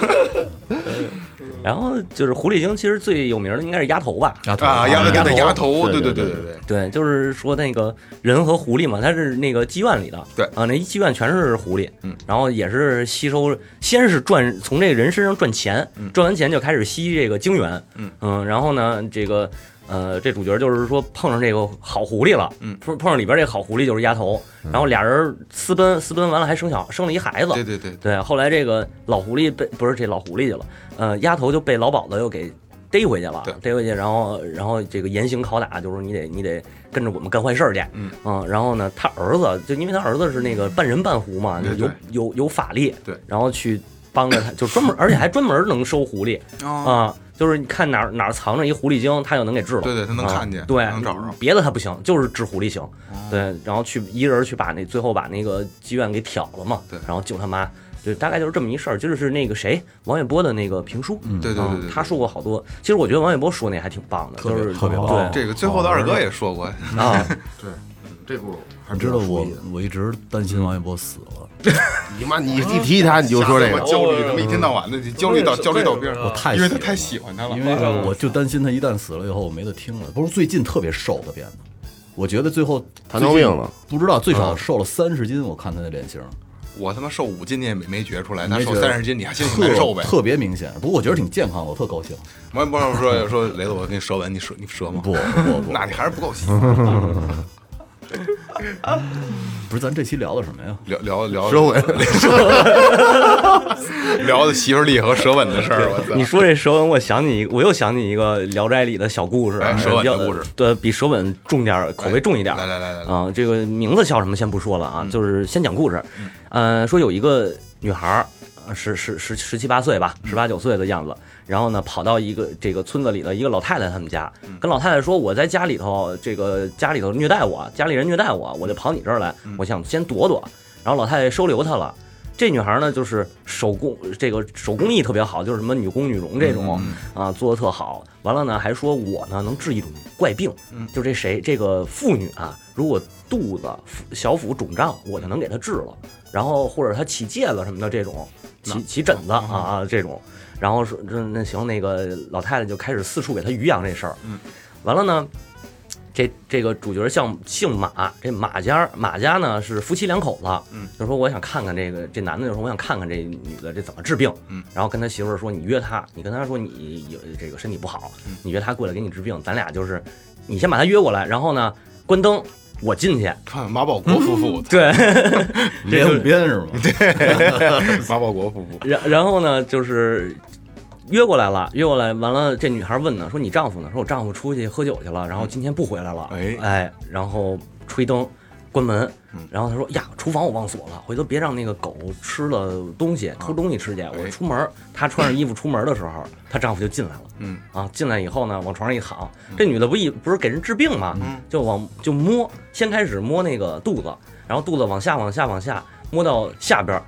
然后就是狐狸精，其实最有名的应该是鸭头吧？鸭头啊，丫对对丫头鸭头，对对对对对，对，就是说那个人和狐狸嘛，它是那个妓院里的，对啊，那一妓院全是狐狸，嗯，然后也是吸收，先是赚从这个人身上赚钱，赚完钱就开始吸这个精元，嗯然后呢，这个呃，这主角就是说碰上这个好狐狸了，嗯。碰碰上里边这个好狐狸就是丫头，然后俩人私奔，私奔完了还生小生了一孩子，对对对，对，后来这个老狐狸被不是这老狐狸去了，呃，丫头就被老鸨子又给逮回去了，逮回去，然后然后这个严刑拷打，就是你得你得跟着我们干坏事去，嗯。然后呢，他儿子就因为他儿子是那个半人半狐嘛，对对。有有有法力，对，然后去帮着他，就专门而且还专门能收狐狸。啊，啊。就是你看哪儿哪儿藏着一狐狸精，他就能给治了。对对他能看见啊对，能找着哦别的他不行，就是治狐狸行。对，然后去一人去把那最后把那个妓院给挑了嘛。对然后救他妈，对大概就是这么一事儿。就是那个谁，王玥波的那个评书，对对对对，嗯他说过好多。其实我觉得王玥波说那还挺棒的，特别就是特别棒对这个最后的二哥也说过，啊，这部还你知道我我一直担心王一博死了，你妈你一提他你就说这个，焦虑，他妈一天到晚的焦虑到焦虑到病，我太因为他太喜欢他了，因为我就担心他一旦死了以后我没得听了。不是最近特别瘦的变得，我觉得最后糖尿病了，不知道最少瘦了三十斤，我看他那脸型我他妈瘦五斤你也没没觉出来，那瘦三十斤你还心里挺难受呗？特特别明显。不过我觉得挺健康的，我特高兴。我也不知道说说雷子，我给你舌吻，你舌你舌吗？不不不，那你还是不够细。不是咱这期聊的什么呀？聊聊聊舌吻，聊的媳妇儿力和舌吻的事儿，我操！你说这舌吻，我想起一，我又想起一个《聊斋》里的小故事，哎舌吻的故事对比舌吻重点儿，口味重一点儿。来来来来来，啊，这个名字叫什么先不说了啊，就是先讲故事。呃，说有一个女孩儿，呃十十十十七八岁吧，十八九岁的样子，然后呢跑到一个这个村子里的一个老太太他们家，跟老太太说我在家里头这个家里头虐待我，家里人虐待我，我就跑你这儿来，我想先躲躲。然后老太太收留她了。这女孩呢，就是手工这个手工艺特别好，就是什么女工女容这种、啊，做的特好。完了呢，还说我呢能治一种怪病，就这谁这个妇女啊，如果肚子腹小腹肿胀，我就能给他治了。然后或者他起疖子什么的这种，起起疹子啊这种。然后说这那行，那个老太太就开始四处给他渔养这事儿。完了呢，这这个主角像姓马，这马家马家呢是夫妻两口子，嗯，就说我想看看这个这男的就说我想看看这女的这怎么治病，嗯，然后跟他媳妇儿说你约他，你跟他说你有这个身体不好，嗯。你约他过来给你治病，咱俩就是你先把他约过来，然后呢关灯，我进去，看马保国夫妇，对，连五边是吗？对 马保国夫妇，然然后呢就是。约过来了，约过来，完了，这女孩问呢，说你丈夫呢？说我丈夫出去喝酒去了，然后今天不回来了。哎哎，然后吹灯，关门嗯，然后他说呀，厨房我忘锁了，回头别让那个狗吃了东西，偷东西吃去。我出门，她穿上衣服出门的时候，她丈夫就进来了。嗯啊，进来以后呢，往床上一躺，这女的不一不是给人治病吗？嗯就往就摸，先开始摸那个肚子，然后肚子往下往下往下摸到下边儿，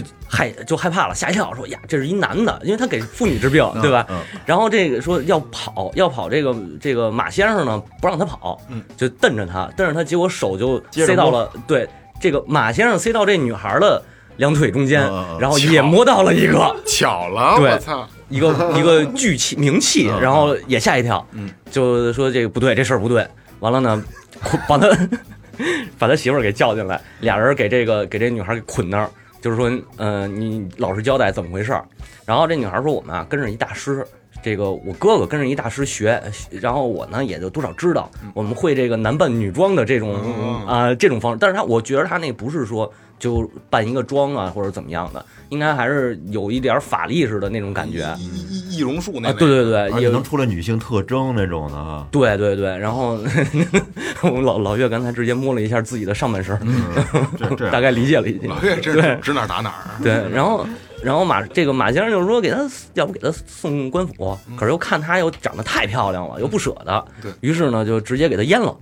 就害就害怕了，吓一跳，说呀，这是一男的，因为他给妇女治病，对吧？嗯然后这个说要跑，要跑，这个这个马先生呢不让他跑，嗯，就瞪着他，瞪着他，结果手就塞到了对这个马先生塞到这女孩的两腿中间然后也摸到了一个巧了，对我操！一个一个巨气名气，然后也吓一跳，嗯，就说这个不对，这事儿不对。完了呢，捆 把他把他媳妇儿给叫进来，俩人给这个给这女孩给捆那儿，就是说，呃，你老实交代怎么回事儿。然后这女孩说，我们啊跟着一大师，这个我哥哥跟着一大师学，然后我呢也就多少知道，我们会这个男扮女装的这种嗯啊、这种方式。但是他我觉得他那不是说就扮一个妆啊或者怎么样的，应该还是有一点法力似的那种感觉。易易易容术那对对对，也能出来女性特征那种的啊。对对对，然后我们老老岳刚才直接摸了一下自己的上半身，大概理解了一下。老岳真是指哪打哪儿。对，然后然后马这个马先生就说给他要不给他送官府，可是又看他又长得太漂亮了，又不舍得，对于是呢就直接给他阉了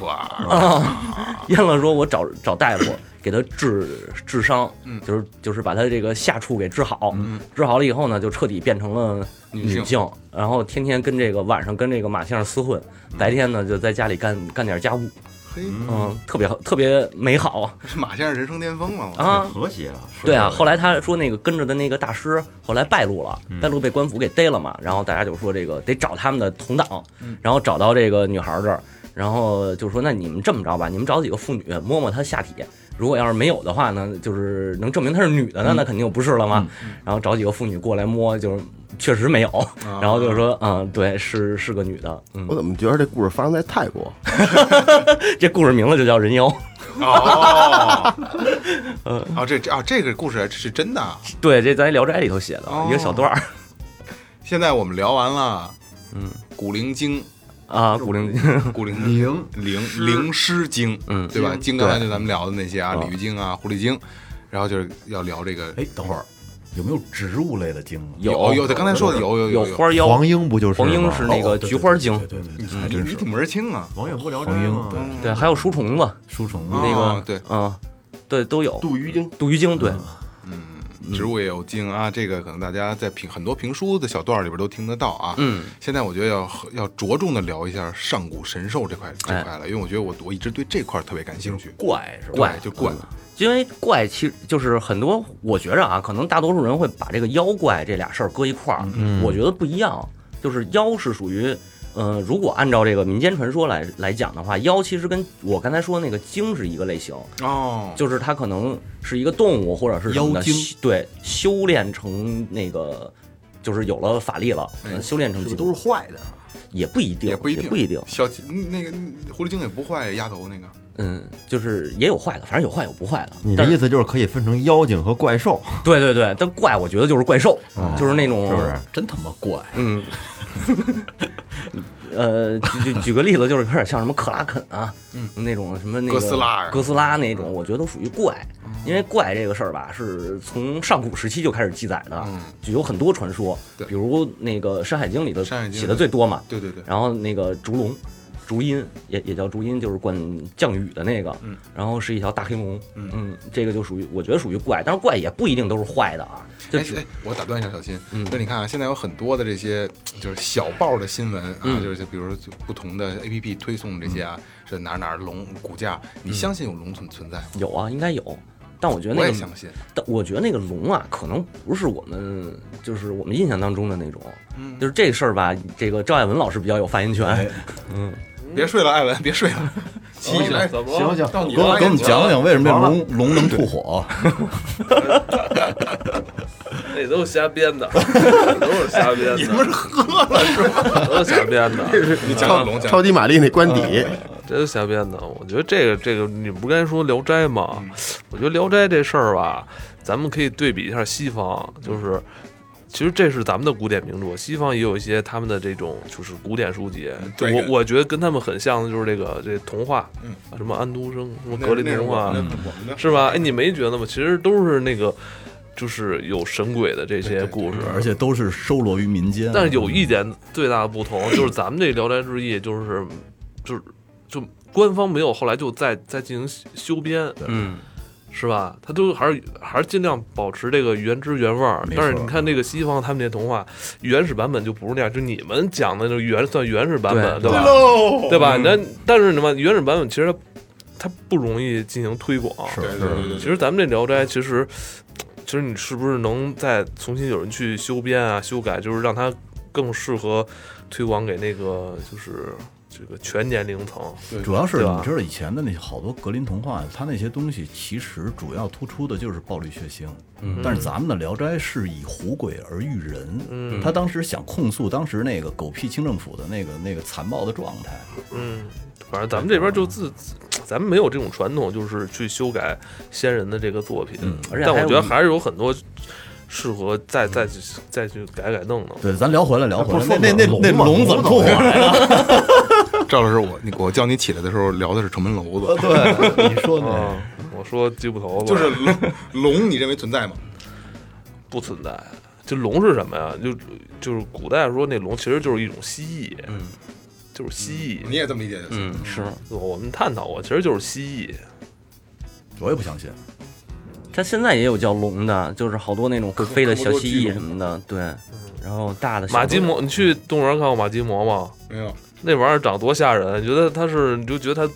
哇，啊，阉了说我找找大夫给他治治伤，嗯。就是就是把他这个下处给治好，治好了以后呢就彻底变成了女女性，然后天天跟这个晚上跟这个马先生厮混，白天呢就在家里干干点家务，嘿，嗯，特别特别美好。啊是马先生人生巅峰了。啊。和谐啊！对啊，后来他说那个跟着的那个大师后来败露了，败露被官府给逮了嘛，然后大家就说这个得找他们的同党，然后找到这个女孩这儿，然后就说那你们这么着吧，你们找几个妇女摸摸她下体，如果要是没有的话呢，就是能证明她是女的呢，那肯定就不是了嘛。然后找几个妇女过来摸，就是确实没有，然后就是说嗯，对，是是个女的，嗯。我，怎么觉得这故事发生在泰国？这故事名字就叫人妖，哦，哦，这这啊，这个故事是真的啊。对，这在《聊斋》里头写的哦一个小段儿。现在我们聊完了，嗯，古灵精，啊，古灵 古灵灵灵灵师经，嗯对吧？精刚才就咱们聊的那些啊，鲤鱼精啊，狐狸精，然后就是要聊这个，哎，等会儿有没有植物类的精啊？有有，对，刚才说的有有有。有花妖，黄莺不就是吗？黄莺是那个菊花精，对对对，你还真是你挺门儿清啊。黄莺不聊斋黄莺？对对，还有书虫子，书虫子那个对，啊，对，都有。杜鱼精，杜鱼精，对，植物也有精啊，这个可能大家在评很多评书的小段儿里边都听得到啊。嗯，现在我觉得要要着重的聊一下上古神兽这块这哎块了，因为我觉得我我一直对这块儿特别感兴趣。怪是吧？怪就怪，因为怪其实就是很多，我觉着啊，可能大多数人会把这个妖怪这俩事儿搁一块儿，我觉得不一样。就是妖是属于，呃，如果按照这个民间传说来来讲的话，妖其实跟我刚才说那个精是一个类型，哦，就是它可能是一个动物或者是什么的妖精对，修炼成那个。就是有了法力了，呃修炼成精是不是都是坏的？也不一定，也不一定，不一定。小那个狐狸精也不坏，丫头那个。嗯，就是也有坏的，反正有坏有不坏的。你的意思就是可以分成妖精和怪兽，对对对，但怪我觉得就是怪兽，就是那种是不是？真他妈怪！嗯，呃，举举举个例子，就是有点像什么克拉肯啊，嗯，那种什么那个哥斯拉哥斯拉那种，我觉得都属于怪，因为怪这个事儿吧，是从上古时期就开始记载的，嗯就有很多传说，比如那个《山海经》里头山海经写的最多嘛，对对对，然后那个烛龙，烛阴也也叫竹音，就是管降雨的那个，嗯，然后是一条大黑龙，嗯。这个就属于我觉得属于怪，但是怪也不一定都是坏的啊，就哎哎，我打断一下小新，嗯。那你看啊，现在有很多的这些就是小报的新闻啊，嗯。就是比如说就不同的 A P P 推送这些啊，是哪儿哪儿龙骨架，你相信有龙存存在吗？有啊，应该有。但我觉得那个，我也相信，但我觉得那个龙啊，可能不是我们就是我们印象当中的那种，嗯。就是这事儿吧。这个赵爱文老师比较有发言权，哎 别睡了，艾文，别睡了，起来？行行到你给我给我们讲讲为什么这龙龙能吐火？那都是瞎编的，都是瞎编的。你们是喝了是吧？都是瞎编的，你讲讲龙，讲超级玛丽那官邸，这是瞎编的。我觉得这个这个，你不刚才说《聊斋》吗？我觉得《聊斋》这事儿吧，咱们可以对比一下西方，就是。其实这是咱们的古典名著，西方也有一些他们的这种就是古典书籍。对我我觉得跟他们很像的就是这个这童话，嗯啊什么安徒生、什么格林童话，是吧？哎，你没觉得吗？其实都是那个，就是有神鬼的这些故事，而且都是收罗于民间。但是有一点最大的不同，就是咱们这《聊斋志异》就是就是就官方没有后来就再再进行修编，嗯，是吧？他都还是还是尽量保持这个原汁原味儿。但是你看这个西方他们那童话原始版本就不是那样，就你们讲的那个原算原始版本，对吧？对吧？那但是什么原始版本其实它它不容易进行推广，是对对对对其实咱们这《聊斋》，其实其实你是不是能再重新有人去修编啊、修改，就是让它更适合推广给那个就是这个全年龄层。主要是你知道以前的那些好多格林童话，它那些东西其实主要突出的就是暴力血腥。嗯，但是咱们的《聊斋》是以狐鬼而喻人。嗯，他当时想控诉当时那个狗屁清政府的那个那个残暴的状态。嗯，反正咱们这边就自，咱们没有这种传统，就是去修改先人的这个作品。嗯而且但我觉得还是有很多适合再再去再去改改弄弄。对，咱聊回来聊回来，不是那那那那说龙怎么吐来了？赵老师，我你我叫你起来的时候聊的是城门楼子，对，你说的，我说鸡骨头子就是龙龙，你认为存在吗？不存在。这龙是什么呀？就就是古代说那龙其实就是一种蜥蜴，嗯，就是蜥蜴。你也这么理解就行。嗯，是。我们探讨过，其实就是蜥蜴。我也不相信。它现在也有叫龙的，就是好多那种会飞的小蜥蜴什么的，对。然后大的小马基貘，你去动物园看过马基貘吗？没有，那玩意儿长多吓人！你觉得它是，你就觉得它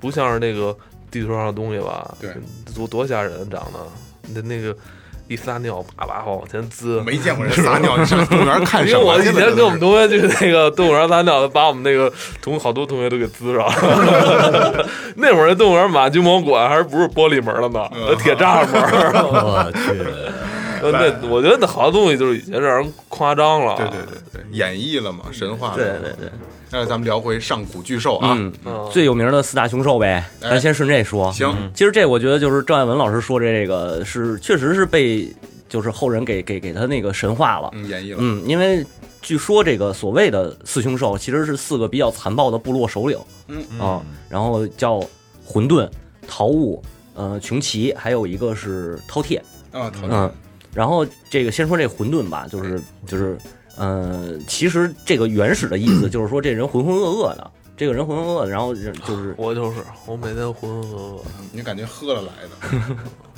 不像是那个地球上的东西吧？对，多多吓人长得，那那个一撒尿叭叭往前滋。没见过人撒尿，你上动物园看什么？因为我以前跟我们同学去那个动物园撒尿，把我们那个同好多同学都给滋上了。那会儿那动物园马金毛馆还是不是玻璃门了呢，嗯铁栅门。我去，那我觉得那好多东西就是已经让人夸张了。对对对对，演绎了嘛，神话了。对对对，那咱们聊回上古巨兽啊，嗯，嗯，最有名的四大凶兽呗，哎。咱先顺这说。行，其实这我觉得就是郑爱文老师说这个是确实是被就是后人给给给他那个神话了。嗯，演绎了，嗯，因为据说这个所谓的四凶兽其实是四个比较残暴的部落首领，嗯。啊，然后叫混沌、桃雾、呃穷奇，还有一个是饕餮，啊，头嗯，然后这个先说这混沌吧，就是就是呃，其实这个原始的意思 就是说这人浑浑噩噩的，这个人浑浑噩噩的，然后人就是我就是我每天浑浑噩噩。你感觉喝了来的，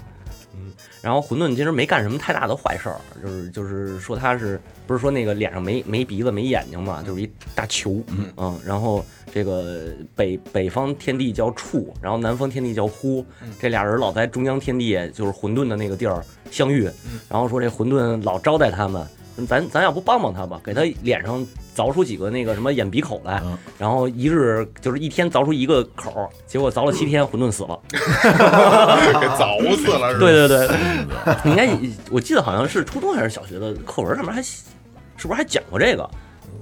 然后混沌其实没干什么太大的坏事儿，就是就是说他是不是说那个脸上没没鼻子没眼睛嘛，就是一大球，嗯。然后这个北北方天地叫处，然后南方天地叫呼，这俩人老在中央天地就是混沌的那个地儿相遇，然后说这混沌老招待他们，咱咱要不帮帮他吧，给他脸上凿出几个那个什么眼鼻口来，嗯然后一日就是一天凿出一个口儿，结果凿了七天，混沌死了。给凿死了是吧？对对对，你应该我记得好像是初中还是小学的课文上面还是不是还讲过这个？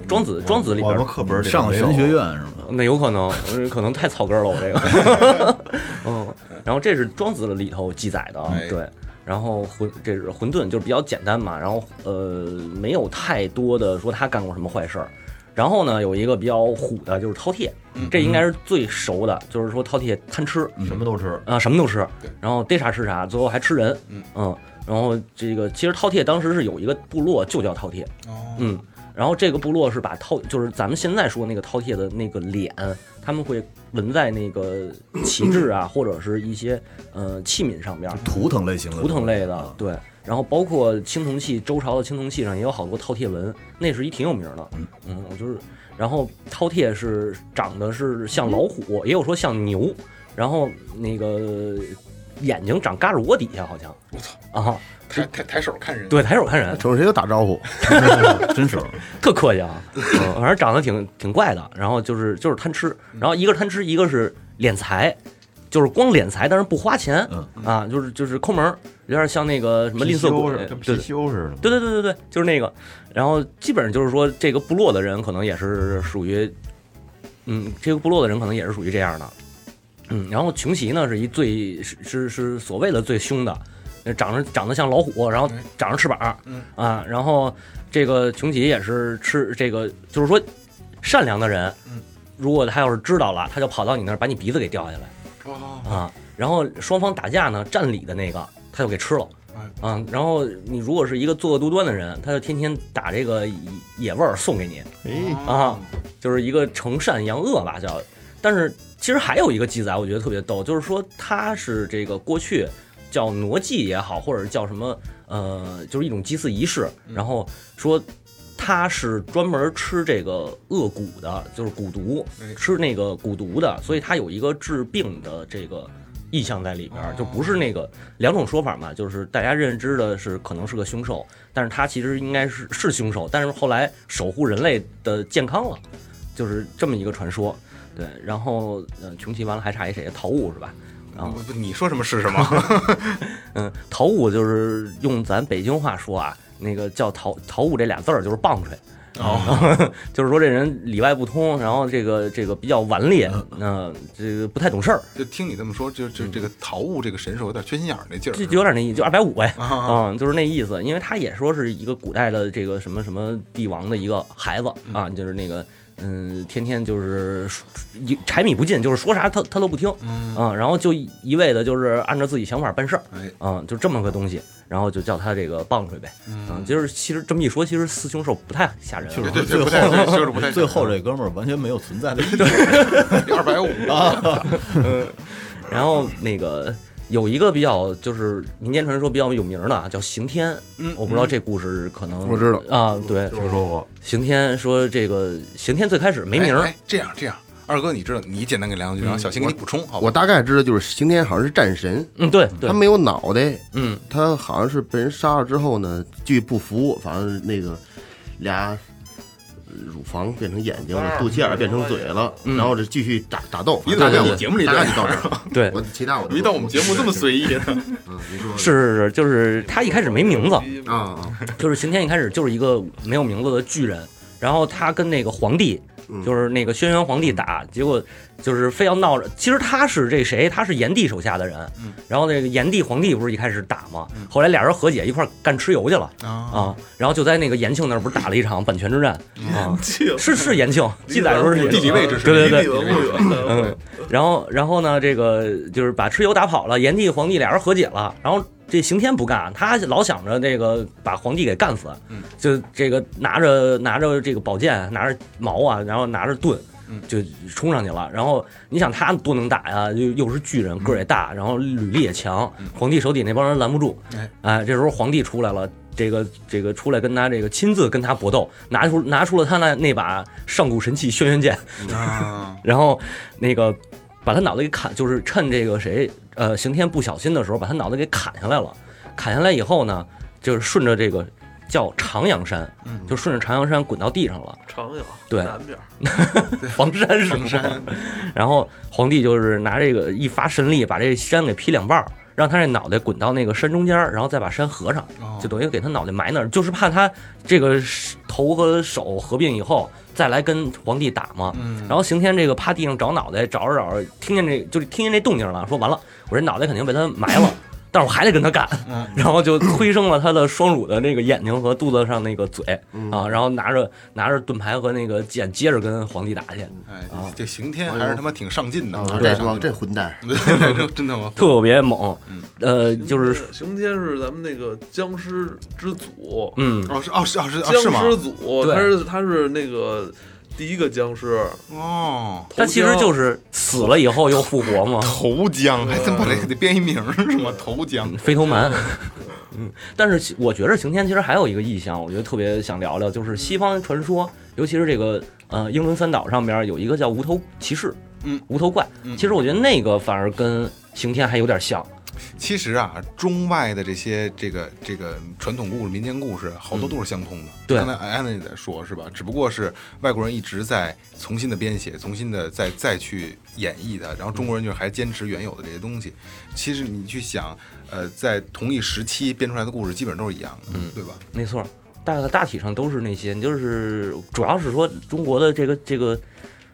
庄子庄子里我边们课本里上了神学院是吗？那有可能，呃可能太草根了，我这个。嗯，然后这是庄子里头记载的，哎对。然后混这是混沌，就是比较简单嘛，然后呃没有太多的说他干过什么坏事儿。然后呢，有一个比较虎的，就是饕餮，这应该是最熟的，就是说饕餮贪吃，什么都吃，啊，什么都吃。对，然后逮啥吃啥，最后还吃人。嗯然后这个其实饕餮当时是有一个部落就叫饕餮，哦，嗯，然后这个部落是把饕，就是咱们现在说那个饕餮的那个脸，他们会纹在那个旗帜啊，或者是一些呃器皿上边儿，图腾类型的，图腾类的，对。然后包括青铜器，周朝的青铜器上也有好多饕餮纹，那是一挺有名的。嗯嗯，我就是，然后饕餮是长得是像老虎，也有说像牛，然后那个眼睛长胳肢窝底下好像。我操，啊，抬抬抬手看人，对，抬手看人，瞅谁就打招呼，真是 特客气啊，嗯反正长得挺挺怪的。然后就是就是贪吃，然后一个贪吃，一个是敛财，就是光敛财，但是不花钱，嗯啊，就是就是抠门儿，有点像那个什么吝啬鬼跟对貔貅似的。对对对对对，就是那个。然后基本上就是说，这个部落的人可能也是属于，嗯，这个部落的人可能也是属于这样的。嗯，然后穷奇呢是一最是是是所谓的最凶的，呃长得长得像老虎，然后嗯长着翅膀，嗯啊，然后这个穷奇也是吃这个，就是说善良的人，嗯如果他要是知道了，他就跑到你那儿把你鼻子给掉下来。哦，啊，然后双方打架呢，占理的那个他就给吃了哎，啊，然后你如果是一个作恶多端的人，他就天天打这个野味儿送给你哎，啊，就是一个惩善扬恶吧叫。但是其实还有一个记载，我觉得特别逗，就是说他是这个过去叫傩祭也好，或者叫什么呃，就是一种祭祀仪式，然后说。他是专门吃这个恶蛊的，就是蛊毒哎，吃那个蛊毒的，所以他有一个治病的这个意象在里边儿，就不是那个两种说法嘛，就是大家认知的是可能是个凶兽，但是他其实应该是是凶兽，但是后来守护人类的健康了，就是这么一个传说。对，然后呃，穷奇完了还差一谁？陶武是吧？然后不，你说什么是什么？嗯，陶武就是用咱北京话说啊，那个叫陶陶武这俩字儿就是棒槌。哦，就是说这人里外不通，然后这个这个比较顽劣，那、这个不太懂事儿，就听你这么说，就就这个陶物这个神兽有点缺心眼儿那劲儿。就就有点那意思，就二百五呗，啊嗯，就是那意思。因为他也说是一个古代的这个什么什么帝王的一个孩子啊，就是那个嗯，天天就是一柴米不进，就是说啥他他都不听，嗯，然后就一味的就是按照自己想法办事儿，哎，嗯，就这么个东西，然后就叫他这个棒槌呗，嗯，就是其实这么一说，其实四凶兽不太吓人，就是最不太后说是不太最后这哥们儿完全没有存在的意义。二百五。啊，然后那个有一个比较就是民间传说比较有名的啊，叫刑天。嗯我不知道这故事可能我知道。啊，对，听说过，刑天说这个刑天最开始没名儿。哎，哎这样这样，二哥你知道，你简单给两句，然后小新给你补充，好吧？我大概知道，就是刑天好像是战神，嗯，对对。他，没有脑袋，嗯。他好像是被人杀了之后呢，据不服，反正那个俩呃乳房变成眼睛了，肚脐眼儿变成嘴了，然后这继续打打斗。你怎么大概我们节目里大概就到这儿。对，我其他我没到我们节目这么随意呢。嗯，你说是是是，就是他一开始没名字，啊啊，就是刑天一开始就是一个没有名字的巨人，然后他跟那个皇帝，就是那个轩辕皇帝打，结果就是非要闹着。其实他是这谁？他是炎帝手下的人，然后那个炎帝皇帝不是一开始打吗？后来俩人和解一块干蚩尤去了。啊，啊，然后就在那个延庆那儿不是打了一场阪泉之战？啊，是是延庆，记载说是地理位置是对对对嗯，然后然后呢，这个就是把蚩尤打跑了，炎帝皇帝俩人和解了，然后这刑天不干，他老想着这个把皇帝给干死，就这个拿着拿着这个宝剑，拿着矛啊，然后拿着盾。就冲上去了，然后你想他多能打呀，又又是巨人，个儿也大，然后履历也强，皇帝手底那帮人拦不住。哎。哎，这时候皇帝出来了，这个这个出来跟他这个亲自跟他搏斗，拿出拿出了他那那把上古神器轩辕剑，啊，然后那个把他脑袋给砍，就是趁这个谁呃刑天不小心的时候，把他脑袋给砍下来了。砍下来以后呢，就是顺着这个叫长阳山，就顺着长阳山滚到地上了。长阳对。南边 黄山是山，然后皇帝就是拿这个一发神力，把这山给劈两半儿，让他这脑袋滚到那个山中间儿，然后再把山合上，就等于给他脑袋埋那儿，就是怕他这个头和手合并以后再来跟皇帝打嘛。然后刑天这个趴地上找脑袋，找着找着，听见这就是听见这动静了，说完了，我这脑袋肯定被他埋了。但是我还得跟他干，然后就催生了他的双乳的那个眼睛和肚子上那个嘴啊，然后拿着拿着盾牌和那个剑接着跟皇帝打去，哎，这刑天还是他妈挺上进的，啊，对这这混蛋，真的吗？特别猛，呃，就是刑天是咱们那个僵尸之祖，嗯，哦是哦是哦是哦僵？尸祖，他是他是那个第一个僵尸，哦，他其实就是死了以后又复活嘛，头僵还真把这得编一名儿是吗？头僵。飞头蛮。嗯，但是我觉得刑天其实还有一个意象，我觉得特别想聊聊，就是西方传说，尤其是这个呃英伦三岛上边有一个叫无头骑士，嗯，无头怪，其实我觉得那个反而跟刑天还有点像，其实啊，中外的这些这个这个传统故事、民间故事，好多都是相通的。对刚才安娜也在说，是吧？只不过是外国人一直在重新的编写，重新的再再去演绎它，然后中国人就还坚持原有的这些东西。其实你去想，呃，在同一时期编出来的故事，基本上都是一样的，嗯，对吧？没错，大大体上都是那些，就是主要是说中国的这个这个，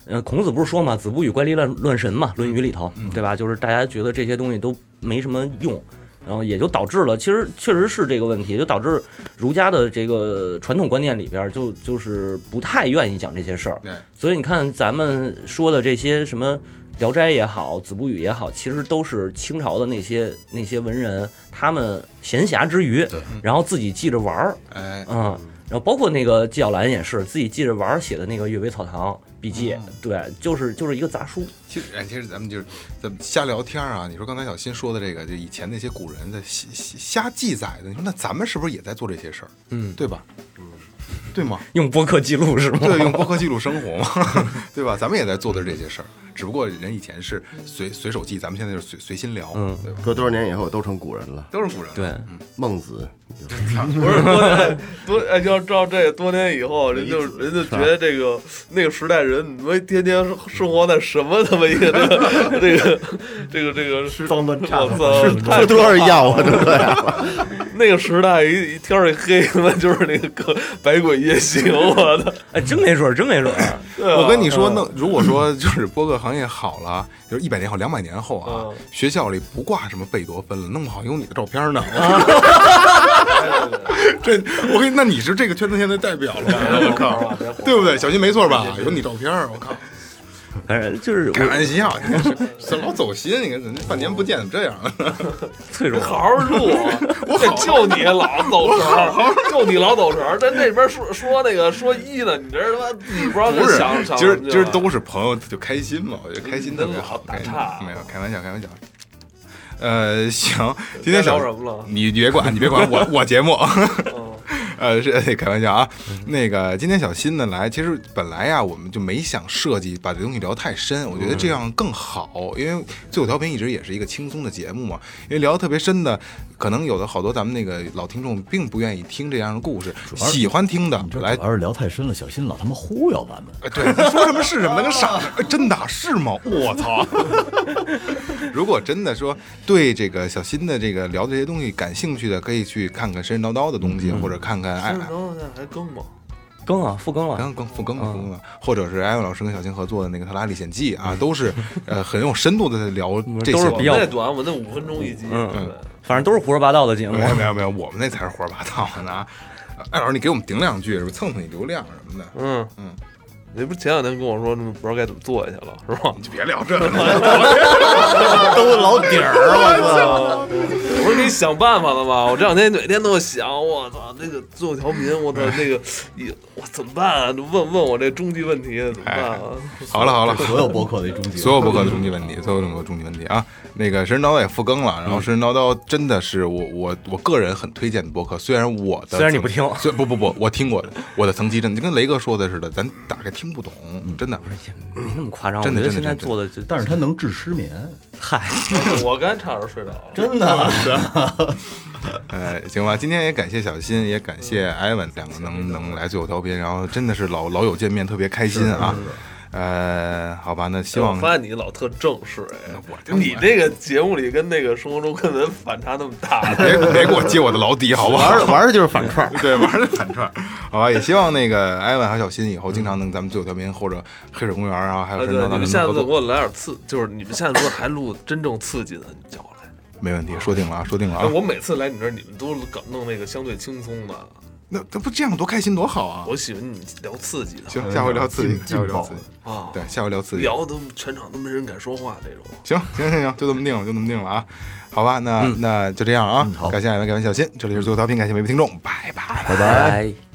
呃，孔子不是说嘛，“子不语怪力乱乱神”嘛，《论语》里头，对吧？就是大家觉得这些东西都没什么用，然后也就导致了，其实确实是这个问题，就导致儒家的这个传统观念里边就就是不太愿意讲这些事儿。对，所以你看咱们说的这些什么《聊斋》也好，《子不语》也好，其实都是清朝的那些那些文人，他们闲暇之余，然后自己记着玩儿，哎，嗯，然后包括那个纪晓岚也是自己记着玩儿写的那个《阅微草堂笔记》，对，就是就是一个杂书，其实，哎，其实咱们就是咱们瞎聊天啊。你说刚才小新说的这个，就以前那些古人的瞎瞎瞎记载的，你说那咱们是不是也在做这些事儿？嗯，对吧？嗯对吗？用播客记录是吗？对，用播客记录生活嘛，对吧？咱们也在做的这些事儿，只不过人以前是随随手记，咱们现在就是随随心聊，嗯对吧？隔多少年以后都成古人了。都是古人，对，孟子，不是 多年多哎，要知道这多年以后，人就人就觉得这个那个时代人，你们天天生活在什么他妈一个这个这个这个这个吃脏乱差我操，太吃多少药啊？都这样。那个时代一一天一黑，他妈就是那个百鬼夜行，我操！哎，真没准儿，真没准儿。我跟你说，那如果说就是播客行业好了，就是一百年后、两百年后啊嗯，学校里不挂什么贝多芬了，弄不好有你的照片呢。这我跟你，那你是这个圈子现在代表了吧？我靠，对不对？小新没错吧？有你照片，我靠，反正就是开玩笑，你看是是老走心，你看人家半年不见怎么这样了？脆弱，好好录，我就你老走神儿，就你老走神儿。在那边说说那个说一的，你这他妈自己不知道不是想，想今儿今儿都是朋友，就开心嘛。我觉得开心特别好，打岔没有开玩笑，开玩笑。呃，行，今天小该聊什么了你你别管，你别管我我节目。嗯 呃，是 开玩笑啊。那个今天小新呢来，其实本来呀，我们就没想设计把这东西聊太深，我觉得这样更好，因为最后调频一直也是一个轻松的节目嘛。因为聊得特别深的，可能有的好多咱们那个老听众并不愿意听这样的故事，喜欢听的来你这主要是聊太深了，小新老他妈忽悠咱们。哎，对，你说什么是什么，那跟傻子，哎真的是吗？我操！如果真的说对这个小新的这个聊这些东西感兴趣的，可以去看看神神叨叨的东西，或者看看哎是，然后现在还更吗？更啊，复更了。更更复更了复更了，或者是艾文老师跟小青合作的那个《特拉历险记》啊，都是呃很有深度的在聊这些都是比较短，我那五分钟一集。嗯反正都是胡说八道的节目没。有没有没有，我们那才是胡说八道的呢啊！艾老师，你给我们顶两句，是不是蹭蹭你流量什么的？嗯嗯，你不是前两天跟我说，不知道该怎么做下去了，是吧？你就别聊这个了，都老底儿，我操！我是给你想办法了吗？我这两天每天都在想，我操，那个最后调频，我操，那个，一我怎么办啊？问问我这终极问题怎么办啊？好了好了，所有博客的终极，所有博客的终极问题，所有这么多终极问题啊！那个神神叨叨也复更了，然后神神叨叨真的是我我我个人很推荐的博客，虽然我的虽然你不听虽不不不，我听过的，我的层级真的就跟雷哥说的似的，咱打开听不懂，真的。没那么夸张，真的我觉得现在做的，但是它能治失眠，嗨，我刚才差点睡着了。真的。呃，行吧，今天也感谢小新，也感谢艾文，两个能能来最后调频，然后真的是老老友见面，特别开心啊。呃，好吧，那希望我发现你老特正式哎，我这你这个节目里跟那个生活中跟人反差那么大，别别给我揭我的老底，好不好？玩儿玩儿的就是反串儿。对，玩的反串，好吧，也希望那个艾文和小新以后经常能咱们最后调频或者黑水公园啊，还有啊对，神叨叨能你们下，次给我来点刺，就是你们下次如果还录真正刺激的，你叫我来。没问题，说定了啊，说定了哎，啊。我每次来你这儿，你们都搞弄那个相对轻松的，那那不这样多开心多好啊！我喜欢你聊刺激的。行，下回聊刺激，下回聊刺激，啊，对，下回聊刺激。聊的都全场都没人敢说话那种。行行行行，就这么定了，就这么定了啊。好吧，那那就这样啊。嗯好感谢艾文，感谢小新，这里是最后调频，感谢每位听众，拜拜。拜拜。